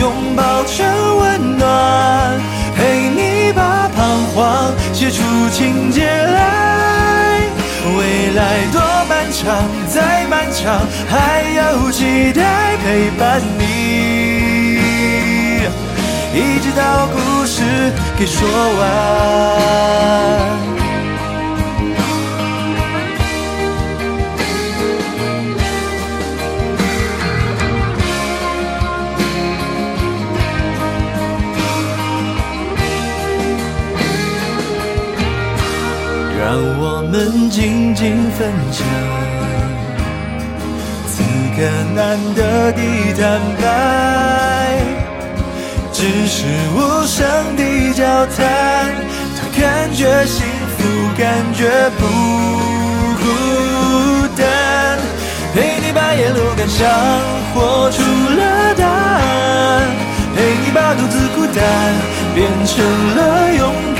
拥抱成温暖，陪你把彷徨写出情节来。未来多漫长，再漫长，还有期待陪伴你。一直到故事给说完。让我们静静分享，此刻难得的坦白。只是无声的交谈，都感觉幸福，感觉不孤单。陪你把沿路感想活出了答案，陪你把独自孤单变成了勇敢。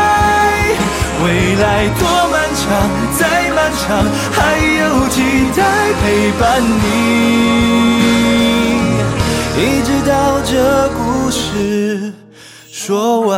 长，再漫长，还有期待陪伴你，一直到这故事说完。